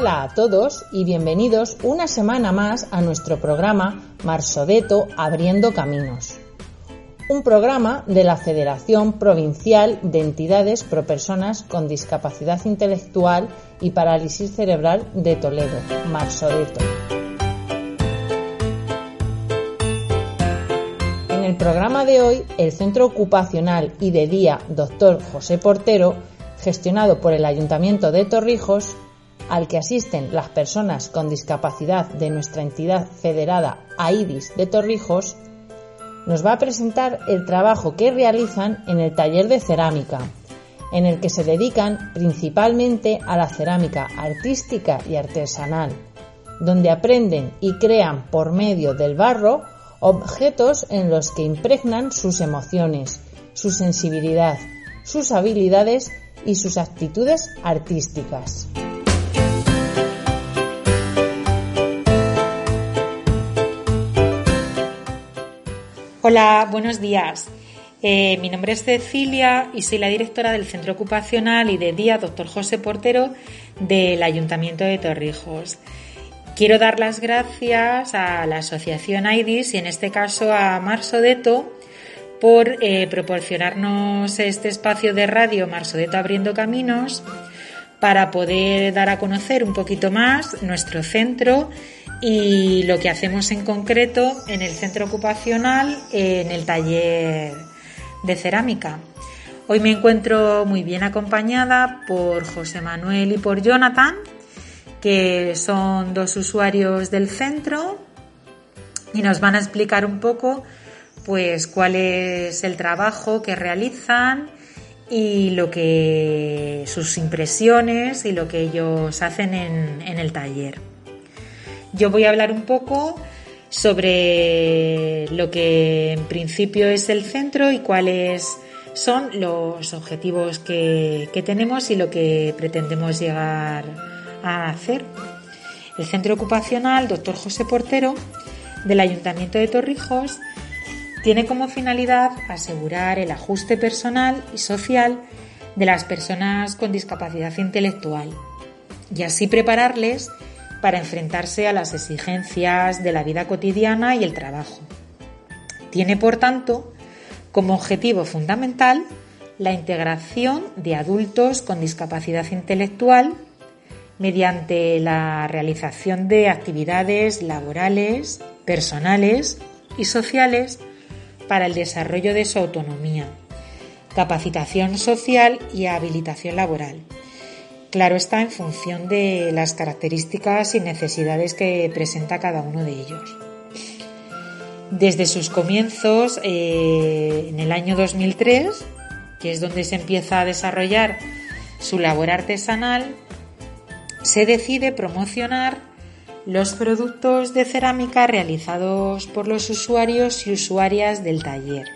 Hola a todos y bienvenidos una semana más a nuestro programa Marsodeto Abriendo Caminos. Un programa de la Federación Provincial de Entidades Pro Personas con Discapacidad Intelectual y Parálisis Cerebral de Toledo, Marsodeto. En el programa de hoy, el Centro Ocupacional y de Día Dr. José Portero, gestionado por el Ayuntamiento de Torrijos, al que asisten las personas con discapacidad de nuestra entidad federada AIDIS de Torrijos, nos va a presentar el trabajo que realizan en el taller de cerámica, en el que se dedican principalmente a la cerámica artística y artesanal, donde aprenden y crean por medio del barro objetos en los que impregnan sus emociones, su sensibilidad, sus habilidades y sus actitudes artísticas. Hola, buenos días. Eh, mi nombre es Cecilia y soy la directora del Centro Ocupacional y de Día Doctor José Portero del Ayuntamiento de Torrijos. Quiero dar las gracias a la Asociación AIDIS y en este caso a Marsodeto por eh, proporcionarnos este espacio de radio Marsodeto Abriendo Caminos para poder dar a conocer un poquito más nuestro centro y lo que hacemos en concreto en el centro ocupacional, en el taller de cerámica. Hoy me encuentro muy bien acompañada por José Manuel y por Jonathan, que son dos usuarios del centro y nos van a explicar un poco pues cuál es el trabajo que realizan y lo que sus impresiones y lo que ellos hacen en, en el taller. Yo voy a hablar un poco sobre lo que en principio es el centro y cuáles son los objetivos que, tenemos y lo que pretendemos llegar a hacer. El centro ocupacional Dr. José Portero del Ayuntamiento de Torrijos tiene como finalidad asegurar el ajuste personal y social de las personas con discapacidad intelectual y así prepararles para enfrentarse a las exigencias de la vida cotidiana y el trabajo. Tiene, por tanto, como objetivo fundamental la integración de adultos con discapacidad intelectual mediante la realización de actividades laborales, personales y sociales para el desarrollo de su autonomía, capacitación social y habilitación laboral Claro está en función de las características y necesidades que presenta cada uno de ellos. Desde sus comienzos, eh, en el año 2003, que es donde se empieza a desarrollar su labor artesanal, se decide promocionar los productos de cerámica realizados por los usuarios y usuarias del taller.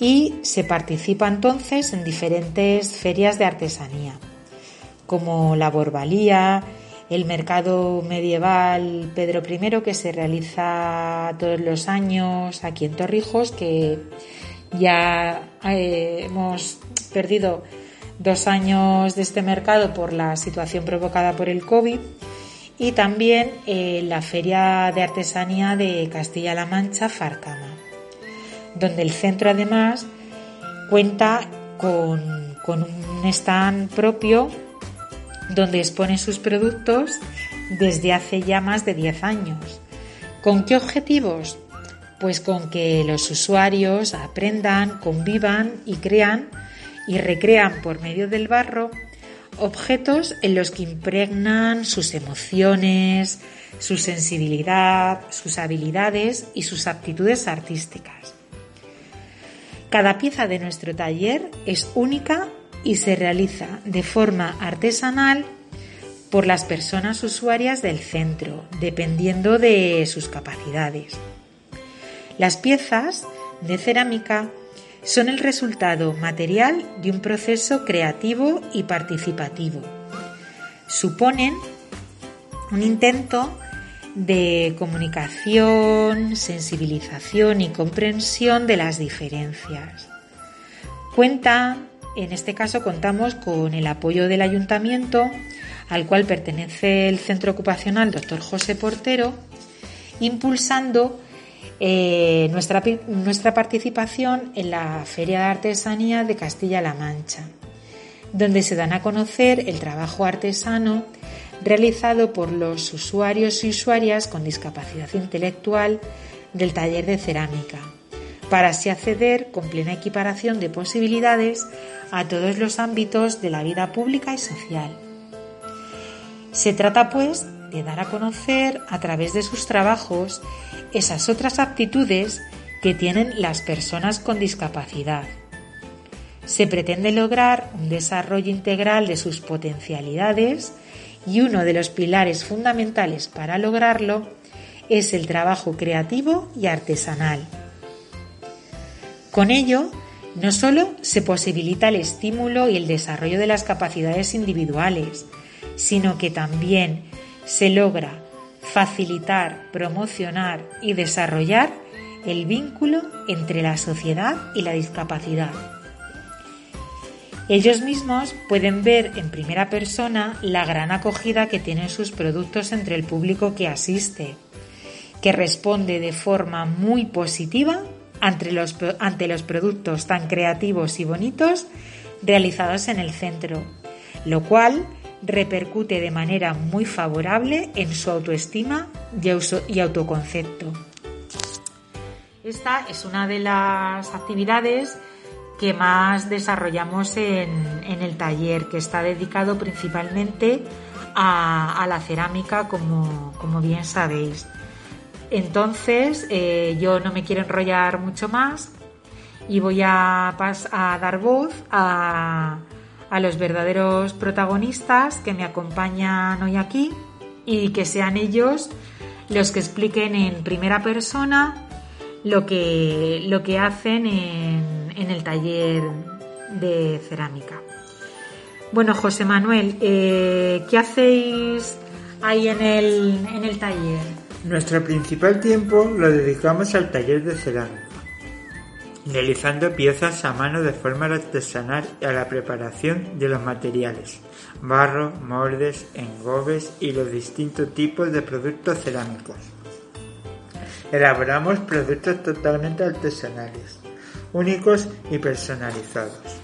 Y se participa entonces en diferentes ferias de artesanía como la Borbalía, el mercado medieval Pedro I que se realiza todos los años aquí en Torrijos, que ya eh, hemos perdido dos años de este mercado por la situación provocada por el COVID y también eh, la Feria de Artesanía de Castilla-La Mancha, Farcama, donde el centro además cuenta con, con un stand propio donde expone sus productos desde hace ya más de 10 años. ¿Con qué objetivos? Pues con que los usuarios aprendan, convivan y crean y recrean por medio del barro objetos en los que impregnan sus emociones, su sensibilidad, sus habilidades y sus aptitudes artísticas. Cada pieza de nuestro taller es única y se realiza de forma artesanal por las personas usuarias del centro, dependiendo de sus capacidades. Las piezas de cerámica son el resultado material de un proceso creativo y participativo. Suponen un intento de comunicación, sensibilización y comprensión de las diferencias. Cuenta en este caso contamos con el apoyo del ayuntamiento al cual pertenece el Centro Ocupacional Dr. José Portero, impulsando eh, nuestra, nuestra participación en la Feria de Artesanía de Castilla-La Mancha, donde se dan a conocer el trabajo artesano realizado por los usuarios y usuarias con discapacidad intelectual del taller de cerámica, para así acceder con plena equiparación de posibilidades a todos los ámbitos de la vida pública y social. Se trata, pues, de dar a conocer a través de sus trabajos esas otras aptitudes que tienen las personas con discapacidad. Se pretende lograr un desarrollo integral de sus potencialidades y uno de los pilares fundamentales para lograrlo es el trabajo creativo y artesanal. Con ello, no solo se posibilita el estímulo y el desarrollo de las capacidades individuales, sino que también se logra facilitar, promocionar y desarrollar el vínculo entre la sociedad y la discapacidad. Ellos mismos pueden ver en primera persona la gran acogida que tienen sus productos entre el público que asiste, que responde de forma muy positiva ante los, productos tan creativos y bonitos realizados en el centro, lo cual repercute de manera muy favorable en su autoestima y autoconcepto. Esta es una de las actividades que más desarrollamos en, el taller, que está dedicado principalmente a, la cerámica, como, bien sabéis. Entonces, eh, yo no me quiero enrollar mucho más y voy a, a dar voz a, los verdaderos protagonistas que me acompañan hoy aquí y que sean ellos los que expliquen en primera persona lo que, lo que hacen en, el taller de cerámica. Bueno, José Manuel, eh, ¿qué hacéis ahí en el, en el taller? Nuestro principal tiempo lo dedicamos al taller de cerámica realizando piezas a mano de forma artesanal a la preparación de los materiales, barro, moldes, engobes y los distintos tipos de productos cerámicos. Elaboramos productos totalmente artesanales, únicos y personalizados.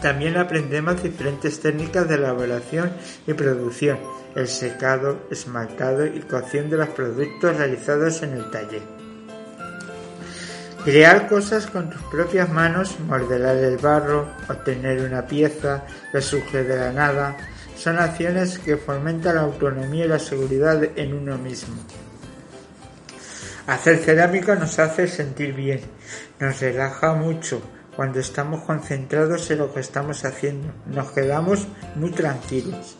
También aprendemos diferentes técnicas de elaboración y producción, el secado, esmaltado y cocción de los productos realizados en el taller. Crear cosas con tus propias manos, modelar el barro, obtener una pieza, resurgir de la nada, son acciones que fomentan la autonomía y la seguridad en uno mismo. Hacer cerámica nos hace sentir bien, nos relaja mucho cuando estamos concentrados en lo que estamos haciendo, nos quedamos muy tranquilos.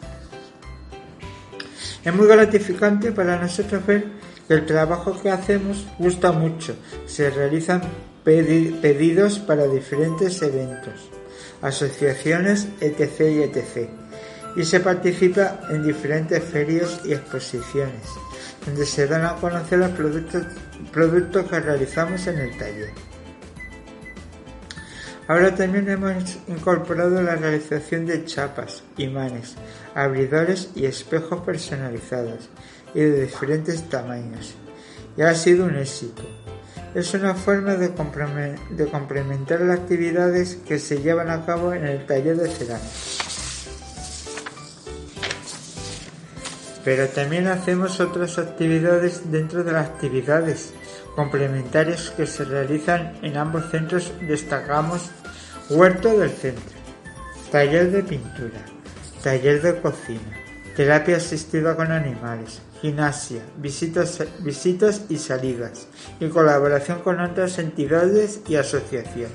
Es muy gratificante para nosotros ver el trabajo que hacemos gusta mucho. Se realizan pedidos para diferentes eventos, asociaciones, etc. y etc. Y se participa en diferentes ferias y exposiciones, donde se dan a conocer los productos, productos que realizamos en el taller. Ahora también hemos incorporado la realización de chapas, imanes, abridores y espejos personalizados y de diferentes tamaños, y ha sido un éxito. Es una forma de, complementar las actividades que se llevan a cabo en el taller de cerámica. Pero también hacemos otras actividades dentro de las actividades complementarias que se realizan en ambos centros. Destacamos Huerto del Centro, taller de pintura, taller de cocina, terapia asistida con animales, gimnasia, visitas, visitas y salidas, y colaboración con otras entidades y asociaciones.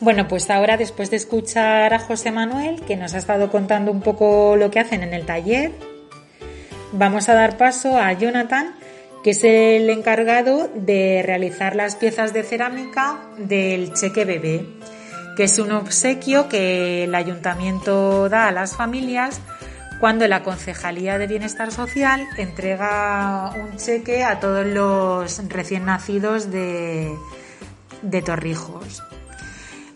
Bueno, pues ahora después de escuchar a José Manuel, que nos ha estado contando un poco lo que hacen en el taller, vamos a dar paso a Jonathan, que es el encargado de realizar las piezas de cerámica del cheque bebé, que es un obsequio que el ayuntamiento da a las familias cuando la Concejalía de Bienestar Social entrega un cheque a todos los recién nacidos de, Torrijos.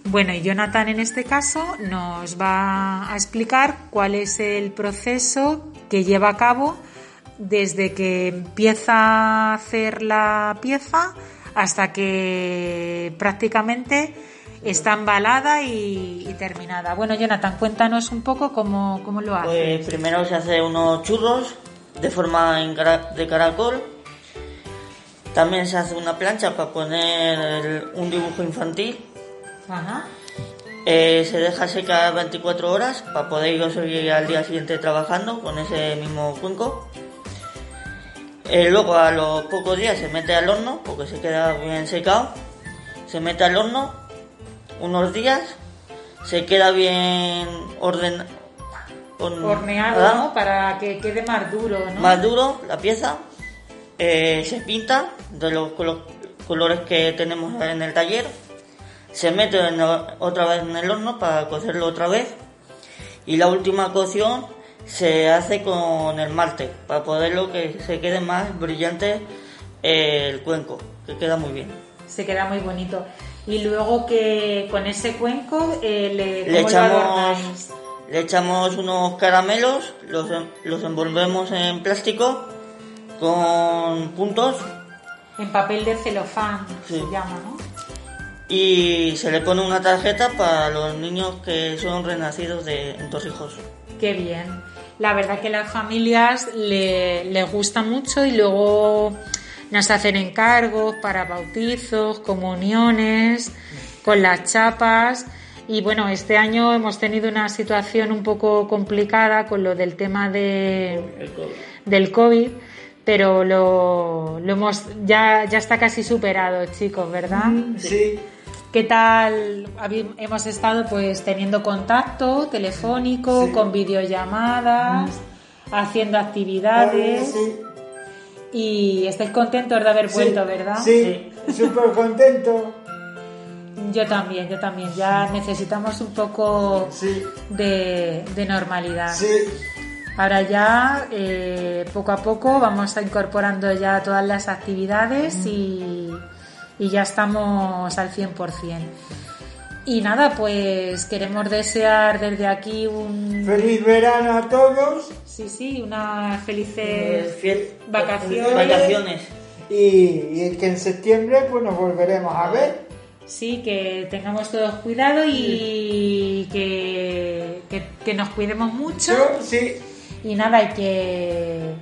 Bueno, y Jonathan en este caso nos va a explicar cuál es el proceso que lleva a cabo desde que empieza a hacer la pieza hasta que prácticamente está embalada y, terminada. Bueno, Jonathan, cuéntanos un poco cómo, cómo lo haces. Pues primero se hace unos churros de forma de caracol. También se hace una plancha para poner un dibujo infantil. Eh, se deja secar 24 horas para poder ir al día siguiente trabajando con ese mismo cuenco. Eh, luego a los pocos días se mete al horno porque se queda bien secado. Se mete al horno unos días, se queda bien orden, horneado, Para que quede más duro, Más duro la pieza. Eh, se pinta de los, colores que tenemos en el taller. Se mete otra vez en el horno para cocerlo otra vez. Y la última cocción se hace con el malte para poderlo que se quede más brillante el cuenco, que queda muy bien. Se queda muy bonito. Y luego que con ese cuenco eh, le, le echamos le echamos unos caramelos, los, los envolvemos en plástico con puntos. En papel de celofán se llama, ¿no? Y se le pone una tarjeta para los niños que son renacidos de dos hijos. Qué bien la verdad que las familias le, les gusta mucho y luego nos hacen encargos para bautizos, comuniones, con las chapas. Y bueno, este año hemos tenido una situación un poco complicada con lo del tema de, del COVID, pero lo, lo hemos, ya, ya está casi superado, chicos, ¿verdad? Sí. ¿Qué tal? Hemos estado pues teniendo contacto telefónico, con videollamadas, haciendo actividades. Y estáis contentos de haber vuelto, ¿verdad? Sí, súper contento. Yo también, yo también. Ya necesitamos un poco de, normalidad. Ahora ya, eh, poco a poco, vamos a incorporando ya todas las actividades y y ya estamos al 100%. Y nada, pues queremos desear desde aquí un... Feliz verano a todos. Sí, sí, unas felices vacaciones. vacaciones. Y, que en septiembre pues nos volveremos a ver. Sí, que tengamos todos cuidado y que, que, nos cuidemos mucho. sí. Y nada, y que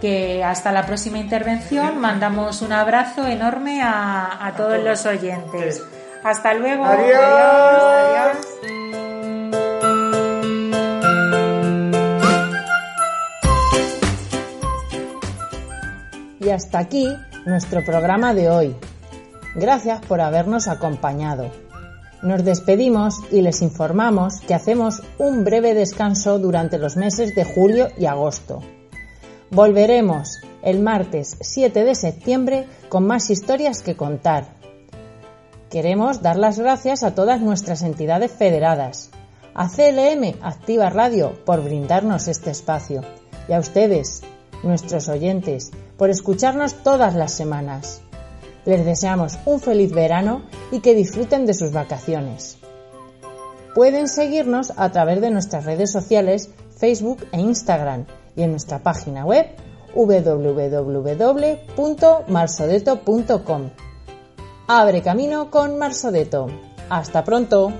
que hasta la próxima intervención mandamos un abrazo enorme a, todos los oyentes. Hasta luego. Adiós. Y hasta aquí nuestro programa de hoy. Gracias por habernos acompañado. Nos despedimos y les informamos que hacemos un breve descanso durante los meses de julio y agosto. Volveremos el martes 7 de septiembre con más historias que contar. Queremos dar las gracias a todas nuestras entidades federadas, a CLM Activa Radio por brindarnos este espacio y a ustedes, nuestros oyentes, por escucharnos todas las semanas. Les deseamos un feliz verano y que disfruten de sus vacaciones. Pueden seguirnos a través de nuestras redes sociales Facebook e Instagram y en nuestra página web www.marsodeto.com. Abre camino con Marsodeto. Hasta pronto.